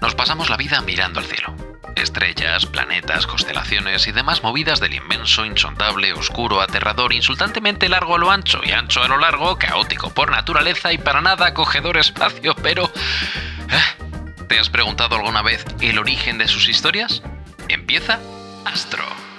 Nos pasamos la vida mirando al cielo. Estrellas, planetas, constelaciones y demás movidas del inmenso, insondable, oscuro, aterrador, insultantemente largo a lo ancho y ancho a lo largo, caótico por naturaleza y para nada acogedor espacio, pero... ¿eh? ¿Te has preguntado alguna vez el origen de sus historias? Empieza Astro.